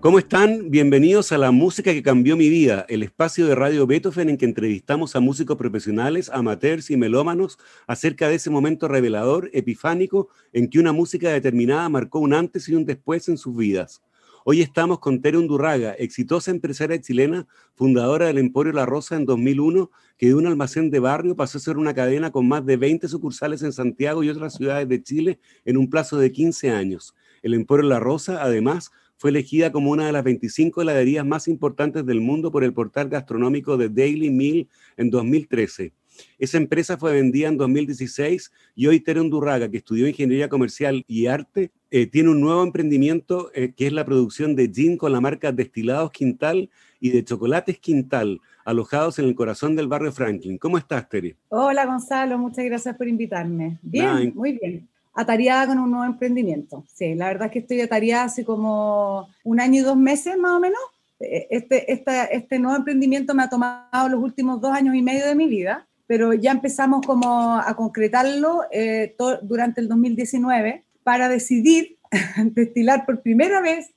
¿Cómo están? Bienvenidos a La Música que Cambió Mi Vida, el espacio de Radio Beethoven en que entrevistamos a músicos profesionales, amateurs y melómanos acerca de ese momento revelador, epifánico, en que una música determinada marcó un antes y un después en sus vidas. Hoy estamos con Tere Undurraga, exitosa empresaria chilena, fundadora del Emporio La Rosa en 2001, que de un almacén de barrio pasó a ser una cadena con más de 20 sucursales en Santiago y otras ciudades de Chile en un plazo de 15 años. El Emporio La Rosa, además, fue elegida como una de las 25 heladerías más importantes del mundo por el portal gastronómico de Daily Meal en 2013. Esa empresa fue vendida en 2016 y hoy Tere Undurraga, que estudió Ingeniería Comercial y Arte, eh, tiene un nuevo emprendimiento eh, que es la producción de gin con la marca Destilados Quintal y de Chocolates Quintal, alojados en el corazón del barrio Franklin. ¿Cómo estás, Tere? Hola, Gonzalo. Muchas gracias por invitarme. Bien, muy bien atareada con un nuevo emprendimiento. Sí, la verdad es que estoy atareada hace como un año y dos meses más o menos. Eh, este, este nuevo emprendimiento me ha tomado los últimos dos años y medio de mi vida, pero ya empezamos como a concretarlo eh, durante el 2019 para decidir destilar por primera vez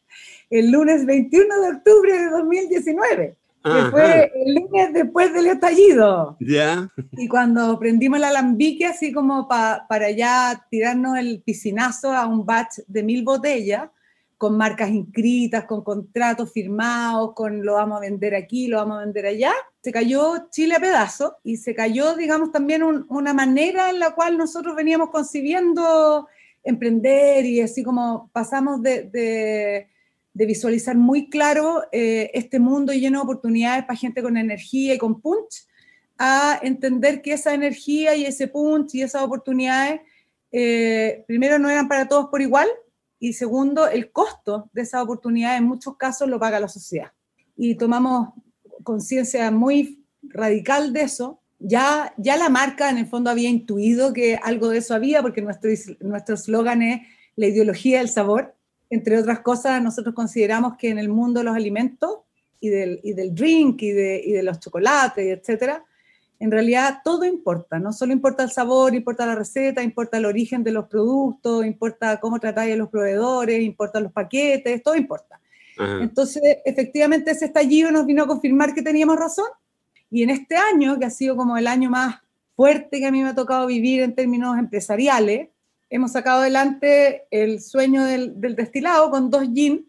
el lunes 21 de octubre de 2019 que fue el lunes después del estallido. Ya. Y cuando prendimos el alambique, así como para ya tirarnos el piscinazo a un batch de mil botellas, con marcas inscritas, con contratos firmados, con lo vamos a vender aquí, lo vamos a vender allá, se cayó Chile a pedazos y se cayó, digamos, también una manera en la cual nosotros veníamos concibiendo emprender y así como pasamos de de visualizar muy claro eh, este mundo lleno de oportunidades para gente con energía y con punch, a entender que esa energía y ese punch y esas oportunidades, eh, primero, no eran para todos por igual, y segundo, el costo de esas oportunidades en muchos casos lo paga la sociedad. Y tomamos conciencia muy radical de eso. Ya, ya la marca en el fondo había intuido que algo de eso había, porque nuestro nuestro eslogan es la ideología del sabor entre otras cosas, nosotros consideramos que en el mundo de los alimentos y del, y del drink y de, y de los chocolates, etcétera, en realidad todo importa, no solo importa el sabor, importa la receta, importa el origen de los productos, importa cómo tratáis a los proveedores, importa los paquetes, todo importa. Entonces, efectivamente, ese estallido nos vino a confirmar que teníamos razón. Y en este año, que ha sido como el año más fuerte que a mí me ha tocado vivir en términos empresariales, hemos sacado adelante el sueño del, destilado con dos gin,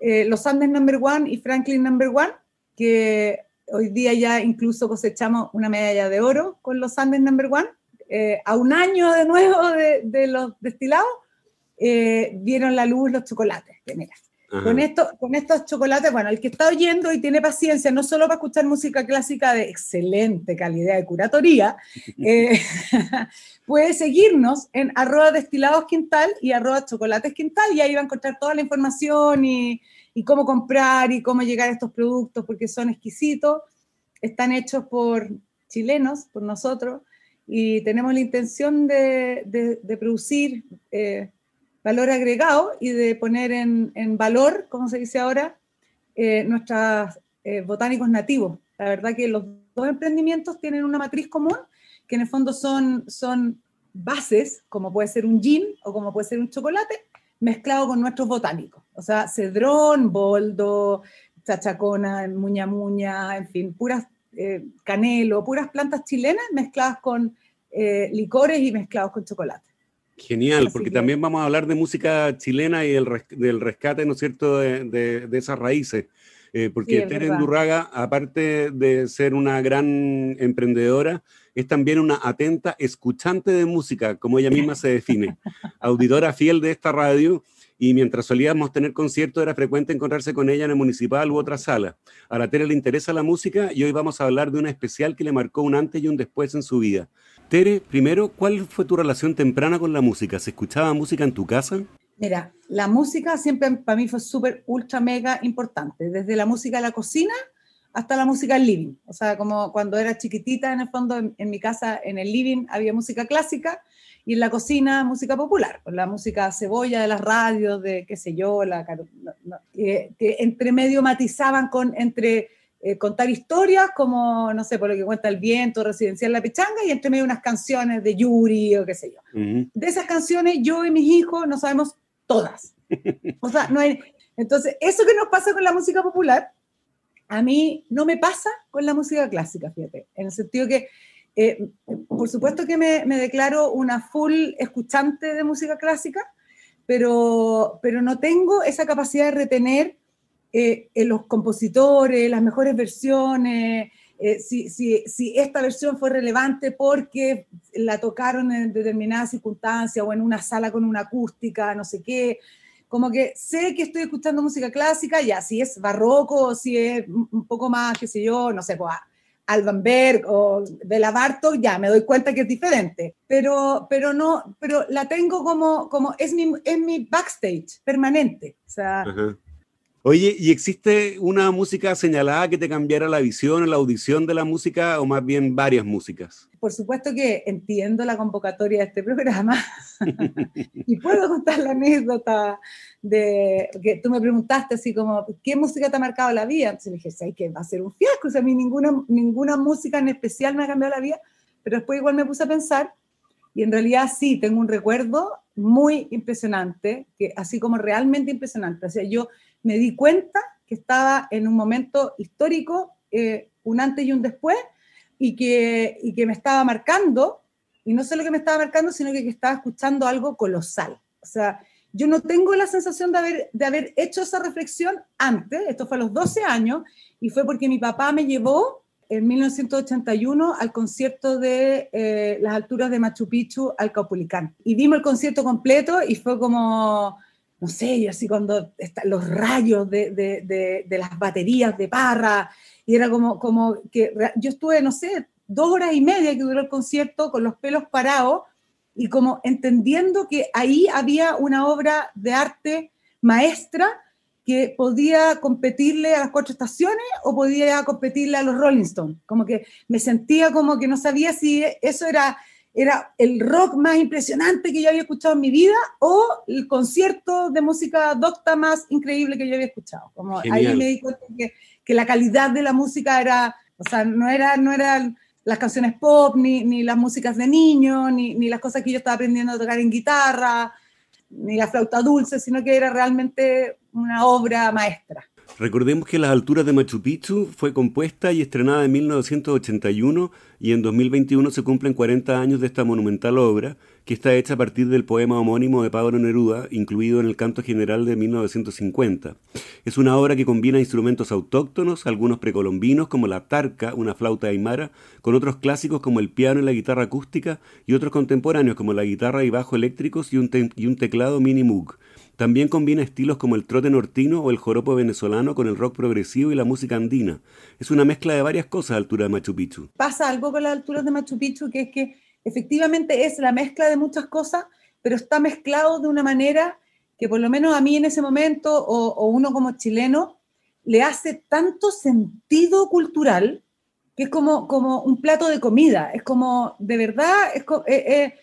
eh, los Andes Number One y Franklin Number One, que hoy día ya incluso cosechamos una medalla de oro con los Andes Number One. Eh, a un año de nuevo de, los destilados, eh, vieron la luz los chocolates. mira, con, esto, con estos chocolates, bueno, el que está oyendo y tiene paciencia, no solo para escuchar música clásica de excelente calidad de curatoría, eh, puede seguirnos en arroba destilados quintal y arroba chocolates quintal y ahí va a encontrar toda la información y, y cómo comprar y cómo llegar a estos productos porque son exquisitos, están hechos por chilenos, por nosotros, y tenemos la intención de, de, producir eh, valor agregado y de poner en, valor, como se dice ahora, eh, nuestros eh, botánicos nativos. La verdad que los dos emprendimientos tienen una matriz común, que en el fondo son, son bases, como puede ser un gin o como puede ser un chocolate, mezclado con nuestros botánicos. O sea, cedrón, boldo, chachacona, muña muña, en fin, puras eh, canelo, puras plantas chilenas mezcladas con licores y mezclados con chocolate. Genial, porque también vamos a hablar de música chilena y del, rescate, ¿no es cierto?, de, esas raíces. Eh, porque Tere Durraga, aparte de ser una gran emprendedora, es también una atenta escuchante de música, como ella misma se define, auditora fiel de esta radio y mientras solíamos tener conciertos era frecuente encontrarse con ella en el municipal u otra sala. A la Tere le interesa la música y hoy vamos a hablar de una especial que le marcó un antes y un después en su vida. Tere, primero, ¿cuál fue tu relación temprana con la música? ¿Se escuchaba música en tu casa? Mira, la música siempre para mí fue súper, ultra, mega importante, desde la música de la cocina hasta la música del living. O sea, como cuando era chiquitita, en el fondo, en, mi casa, en el living, había música clásica y en la cocina música popular, la música cebolla de las radios, de qué sé yo, la, que, entre medio matizaban con entre eh, contar historias como, no sé, por lo que cuenta el viento, residencial La Pichanga, y entre medio unas canciones de Yuri o qué sé yo. De esas canciones yo y mis hijos no sabemos todas. O sea, no hay... Entonces, eso que nos pasa con la música popular, a mí no me pasa con la música clásica, fíjate, en el sentido que eh, por supuesto que me, declaro una full escuchante de música clásica, pero, pero no tengo esa capacidad de retener eh, en los compositores, las mejores versiones, eh, si, si, si, esta versión fue relevante porque la tocaron en determinadas circunstancias o en una sala con una acústica, no sé qué. Como que sé que estoy escuchando música clásica, ya, si es barroco, si es un poco más, qué sé yo, no sé, pues, Alban Berg o de Bartok, ya me doy cuenta que es diferente, pero, pero no, pero la tengo como, como es, mi, es mi backstage permanente. O sea, Oye, ¿y existe una música señalada que te cambiara la visión, la audición de la música o más bien varias músicas? Por supuesto que entiendo la convocatoria de este programa y puedo contar la anécdota de que tú me preguntaste así como, ¿qué música te ha marcado la vida? Entonces dije, sí, que va a ser un fiasco, o sea, a mí ninguna, ninguna música en especial me ha cambiado la vida, pero después igual me puse a pensar y en realidad sí, tengo un recuerdo muy impresionante, que así como realmente impresionante. O sea, yo me di cuenta que estaba en un momento histórico, eh, un antes y un después, y que, y que me estaba marcando, y no solo que me estaba marcando, sino que, que estaba escuchando algo colosal. O sea, yo no tengo la sensación de haber, de haber hecho esa reflexión antes, esto fue a los 12 años, y fue porque mi papá me llevó en 1981 al concierto de eh, las alturas de Machu Picchu al Caupolicán. Y vimos el concierto completo y fue como, no sé, y así cuando están los rayos de, de, de, las baterías de Parra, y era como, como que yo estuve, no sé, dos horas y media que duró el concierto con los pelos parados y como entendiendo que ahí había una obra de arte maestra que podía competirle a las cuatro estaciones o podía competirle a los Rolling Stones. Como que me sentía como que no sabía si eso era era el rock más impresionante que yo había escuchado en mi vida o el concierto de música docta más increíble que yo había escuchado. Como ahí me di cuenta que, que, la calidad de la música era, o sea, no era, no eran las canciones pop, ni, ni las músicas de niño, ni, ni las cosas que yo estaba aprendiendo a tocar en guitarra, ni la flauta dulce, sino que era realmente una obra maestra. Recordemos que Las alturas de Machu Picchu fue compuesta y estrenada en 1981 y en 2021 se cumplen 40 años de esta monumental obra, que está hecha a partir del poema homónimo de Pablo Neruda, incluido en el Canto General de 1950. Es una obra que combina instrumentos autóctonos, algunos precolombinos como la tarca, una flauta aymara, con otros clásicos como el piano y la guitarra acústica, y otros contemporáneos como la guitarra y bajo eléctricos y un, teclado mini Moog. También combina estilos como el trote nortino o el joropo venezolano con el rock progresivo y la música andina. Es una mezcla de varias cosas a altura de Machu Picchu. Pasa algo con las alturas de Machu Picchu, que es que efectivamente es la mezcla de muchas cosas, pero está mezclado de una manera que por lo menos a mí en ese momento, o, uno como chileno, le hace tanto sentido cultural que es como, como un plato de comida, es como, de verdad, es, eh, eh,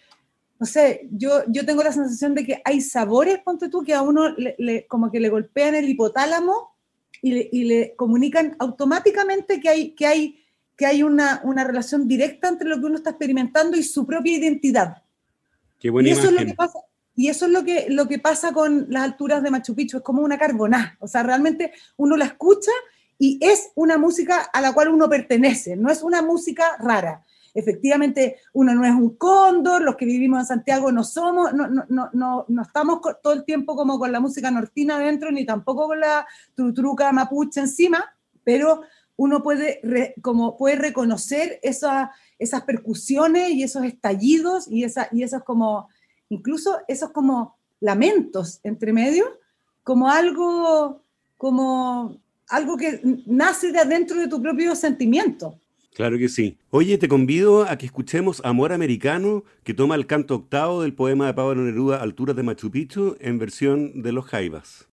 no sé, yo, yo tengo la sensación de que hay sabores, ponte tú, que a uno le, como que le golpean el hipotálamo y le, y le, comunican automáticamente que hay, que hay, que hay una, una, relación directa entre lo que uno está experimentando y su propia identidad. Qué buena y eso es lo que pasa, y eso es lo que, lo que pasa con las alturas de Machu Picchu, es como una carbonada. O sea, realmente uno la escucha y es una música a la cual uno pertenece, no es una música rara efectivamente uno no es un cóndor, los que vivimos en Santiago no somos, no, no, no, no, estamos todo el tiempo como con la música nortina adentro, ni tampoco con la trutruca mapuche encima, pero uno puede, como puede reconocer esa, esas percusiones y esos estallidos y, esa, y esos como, incluso esos como lamentos entre medio, como algo, como algo que nace de adentro de tu propio sentimiento. Claro que sí. Oye, te convido a que escuchemos Amor Americano, que toma el canto octavo del poema de Pablo Neruda Alturas de Machu Picchu en versión de los Jaivas.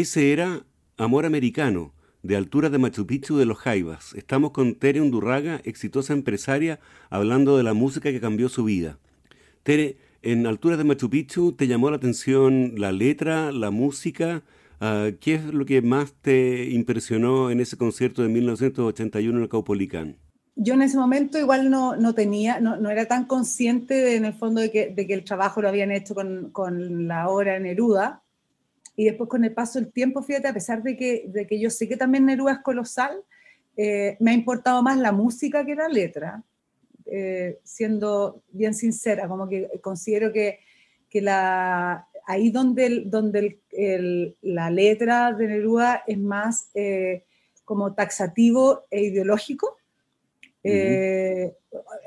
Ese era Amor Americano, de altura de Machu Picchu de los Jaivas. Estamos con Tere Undurraga, exitosa empresaria, hablando de la música que cambió su vida. Tere, en altura de Machu Picchu, ¿te llamó la atención la letra, la música? Ah, ¿Qué es lo que más te impresionó en ese concierto de 1981 en el Caupolicán? Yo en ese momento igual no, no tenía, no, no, era tan consciente en el fondo de que, de que, el trabajo lo habían hecho con, con la obra Neruda, y después con el paso del tiempo, fíjate, a pesar de que, de que yo sé que también Neruda es colosal, eh, me ha importado más la música que la letra, eh, siendo bien sincera, como que considero que, que la, ahí donde, donde el, la letra de Neruda es más, eh, como taxativo e ideológico, eh,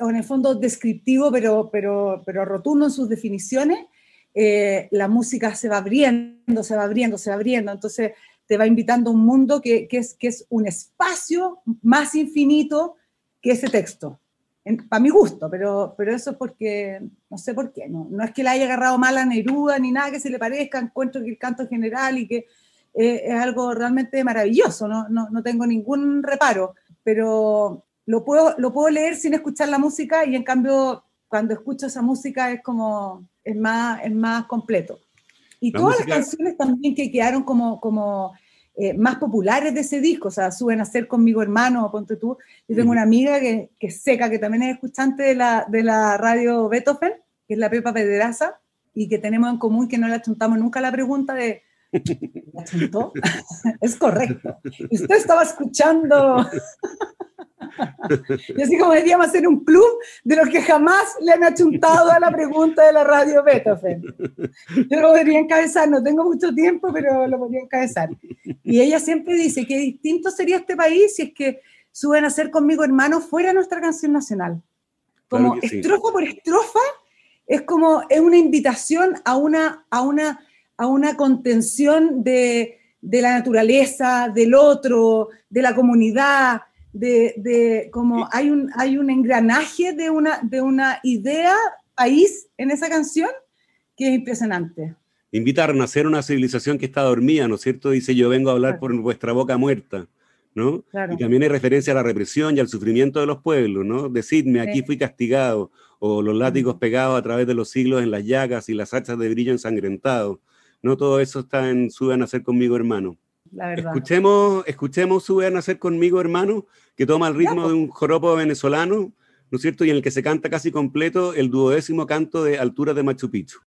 o en el fondo descriptivo, pero, pero, pero rotundo en sus definiciones, eh, la música se va abriendo, se va abriendo, se va abriendo. Entonces te va invitando a un mundo que, que, es, que es un espacio más infinito que ese texto. Para mi gusto, pero, pero eso es porque, no sé por qué, no, no es que le haya agarrado mal a Neruda ni nada que se le parezca, encuentro que el canto general y que eh, es algo realmente maravilloso, no, no, no, tengo ningún reparo, pero lo puedo, lo puedo leer sin escuchar la música y en cambio cuando escucho esa música es como, es más, es más completo. Y todas las canciones también que quedaron como, como eh, más populares de ese disco, o sea, suben a ser conmigo hermano, ponte tú. Yo tengo una amiga que, que seca, que también es escuchante de la, de la radio Beethoven, que es la Pepa Pedraza, y que tenemos en común que no le achuntamos nunca la pregunta de Es correcto. usted estaba escuchando y así como deberíamos hacer un club de los que jamás le han achuntado a la pregunta de la radio Beethoven. Yo lo podría encabezar, no tengo mucho tiempo, pero lo podría encabezar. Y ella siempre dice que distinto sería este país si es que suben a ser conmigo hermanos fuera nuestra canción nacional. Como estrofa por estrofa, es como es una invitación a una, a una, a una contención de, de la naturaleza, del otro, de la comunidad, de, de como hay un, hay un engranaje de una, de una idea país en esa canción que es impresionante. Invita a renacer una civilización que está dormida, ¿no es cierto? Dice, yo vengo a hablar por vuestra boca muerta, ¿no? Y también hay referencia a la represión y al sufrimiento de los pueblos, ¿no? Decidme, aquí fui castigado, o los látigos pegados a través de los siglos en las llagas y las hachas de brillo ensangrentado. No todo eso está en Sube a nacer conmigo, hermano. Escuchemos, escuchemos Sube a nacer conmigo, hermano, que toma el ritmo de un joropo venezolano, ¿no es cierto? Y en el que se canta casi completo el duodécimo canto de Alturas de Machu Picchu.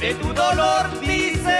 De tu dolor diseminado.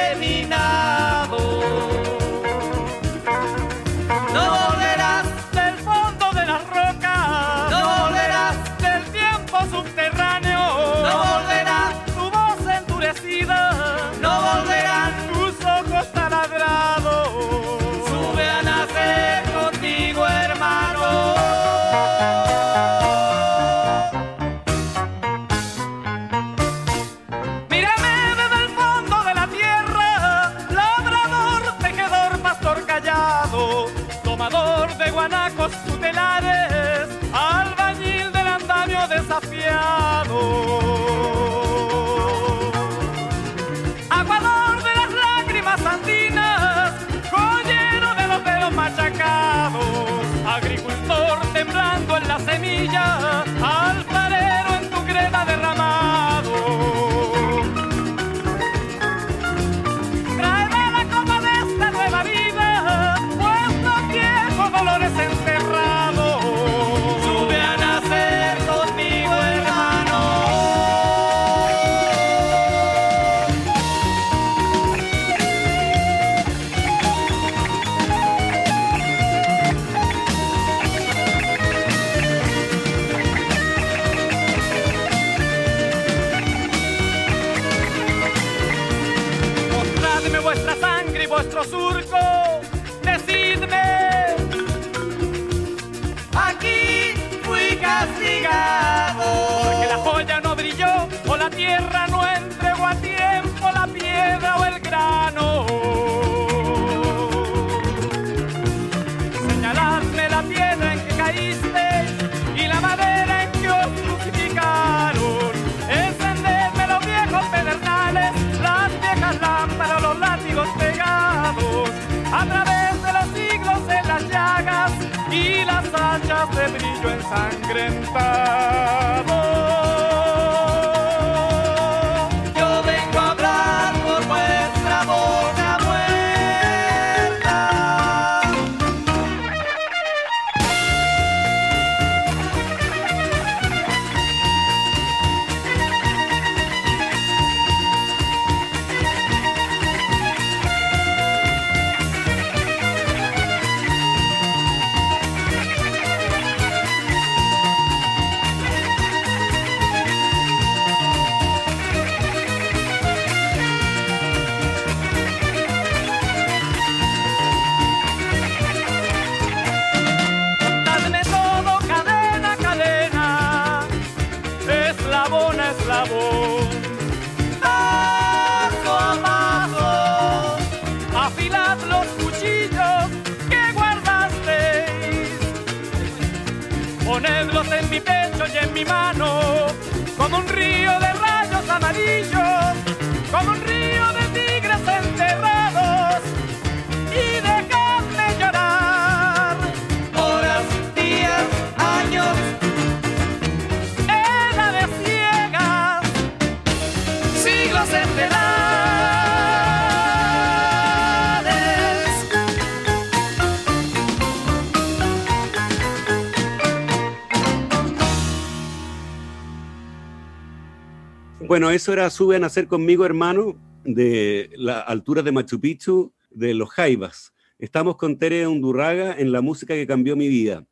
Elijah. tierra no entregó a tiempo la piedra o el grano. Señaladme la piedra en que caíste y la madera en que os crucificaron. Encendedme los viejos pedernales, las viejas lámparas, los látigos pegados. A través de los siglos en las llagas y las hachas de brillo ensangrentado. Bueno, eso era Sube a Nacer conmigo, hermano, de la altura de Machu Picchu, de los Jaivas. Estamos con Tere Undurraga en la música que cambió mi vida.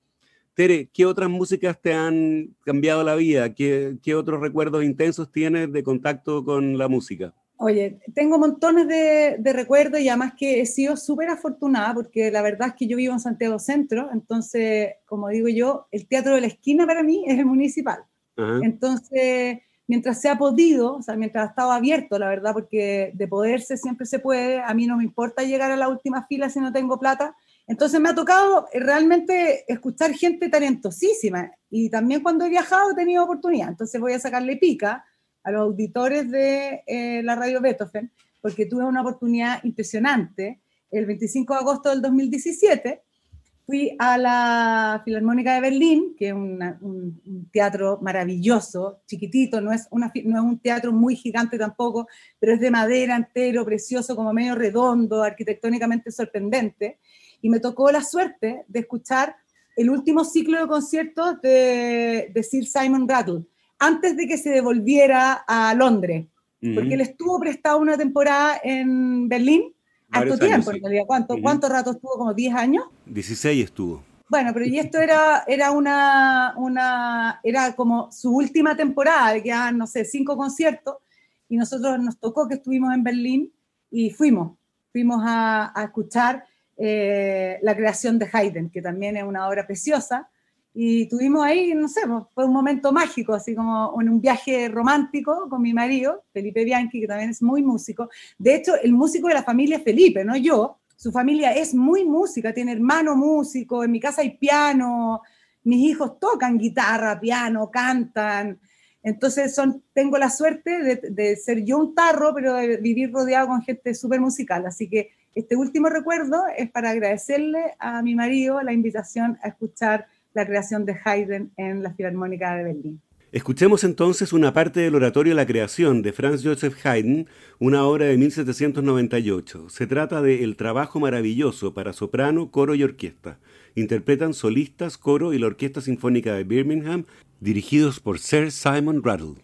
Tere, ¿qué otras músicas te han cambiado la vida? ¿Qué, qué otros recuerdos intensos tienes de contacto con la música? Oye, tengo montones de, de recuerdos y además que he sido súper afortunada porque la verdad es que yo vivo en Santiago Centro, entonces, como digo yo, el teatro de la esquina para mí es el municipal. Entonces, mientras se ha podido, o sea, mientras ha estado abierto, la verdad, porque de poderse siempre se puede, a mí no me importa llegar a la última fila si no tengo plata. Entonces me ha tocado realmente escuchar gente talentosísima y también cuando he viajado he tenido oportunidad. Entonces voy a sacarle pica a los auditores de eh, la radio Beethoven porque tuve una oportunidad impresionante el 25 de agosto del 2017 fui a la Filarmónica de Berlín, que es un, teatro maravilloso, chiquitito, no es, una, no es un teatro muy gigante tampoco, pero es de madera entero, precioso, como medio redondo, arquitectónicamente sorprendente. Y me tocó la suerte de escuchar el último ciclo de conciertos de, de Sir Simon Rattle, antes de que se devolviera a Londres, porque él estuvo prestado una temporada en Berlín Harto tiempo, en realidad. ¿Cuánto, ¿Cuánto rato estuvo? ¿Como 10 años? 16 estuvo. Bueno, pero y esto era, era una, una, era como su última temporada, que quedaban, no sé, cinco conciertos, y nosotros nos tocó que estuvimos en Berlín y fuimos, fuimos a, a escuchar eh, la creación de Haydn, que también es una obra preciosa, y tuvimos ahí, no sé, pues, fue un momento mágico, así como en un viaje romántico con mi marido, Felipe Bianchi, que también es muy músico. De hecho, el músico de la familia Felipe, no yo. Su familia es muy música, tiene hermano músico, en mi casa hay piano, mis hijos tocan guitarra, piano, cantan. Entonces tengo la suerte de, de ser yo un tarro, pero de vivir rodeado con gente súper musical. Así que este último recuerdo es para agradecerle a mi marido la invitación a escuchar la creación de Haydn en la Filarmónica de Berlín. Escuchemos entonces una parte del oratorio La creación de Franz Joseph Haydn, una obra de 1798. Se trata de El trabajo maravilloso para soprano, coro y orquesta. Interpretan solistas, coro y la Orquesta Sinfónica de Birmingham, dirigidos por Sir Simon Rattle.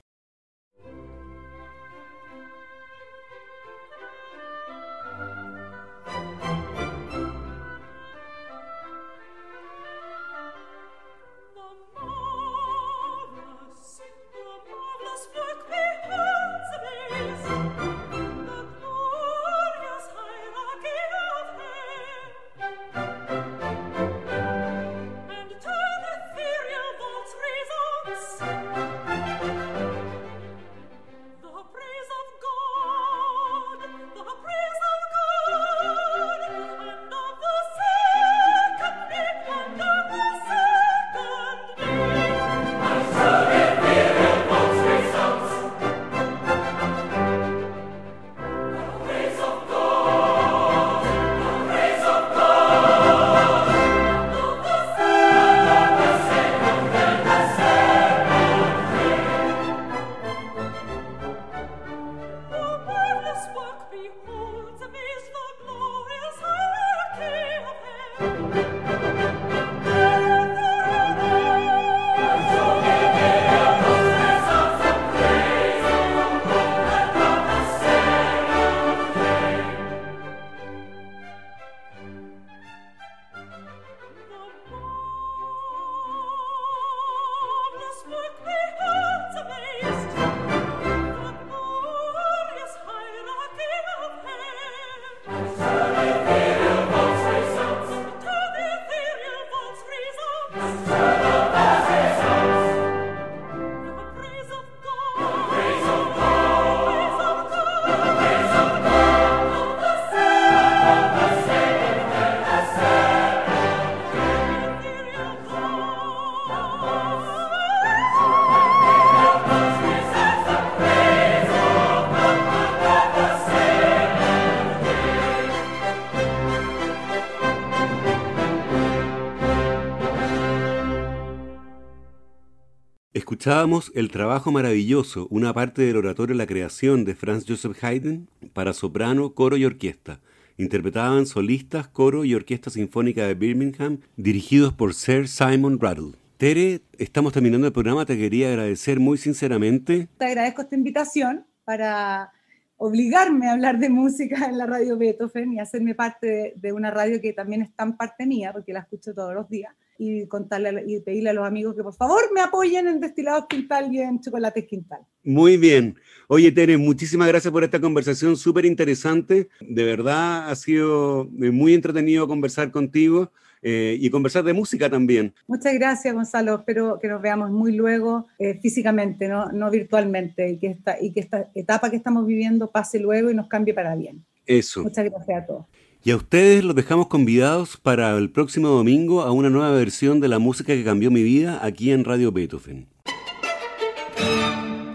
Escuchábamos el trabajo maravilloso, una parte del oratorio La Creación de Franz Joseph Haydn para soprano, coro y orquesta. Interpretaban solistas, coro y orquesta sinfónica de Birmingham, dirigidos por Sir Simon Rattle. Tere, estamos terminando el programa, te quería agradecer muy sinceramente. Te agradezco esta invitación para obligarme a hablar de música en la radio Beethoven y hacerme parte de, una radio que también es tan parte mía, porque la escucho todos los días y contarle y pedirle a los amigos que por favor me apoyen en destilados Quintal y en chocolates Quintal. Muy bien. Oye, Tere, muchísimas gracias por esta conversación súper interesante. De verdad ha sido muy entretenido conversar contigo eh, y conversar de música también. Muchas gracias, Gonzalo. Espero que nos veamos muy luego eh, físicamente, ¿no? no virtualmente, y que, esta, y que esta etapa que estamos viviendo pase luego y nos cambie para bien. Eso. Muchas gracias a todos. Y a ustedes los dejamos convidados para el próximo domingo a una nueva versión de la música que cambió mi vida aquí en Radio Beethoven.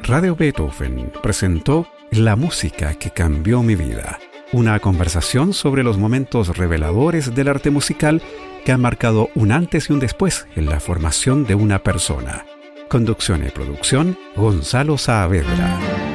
Radio Beethoven presentó La música que cambió mi vida, una conversación sobre los momentos reveladores del arte musical que han marcado un antes y un después en la formación de una persona. Conducción y producción, Gonzalo Saavedra.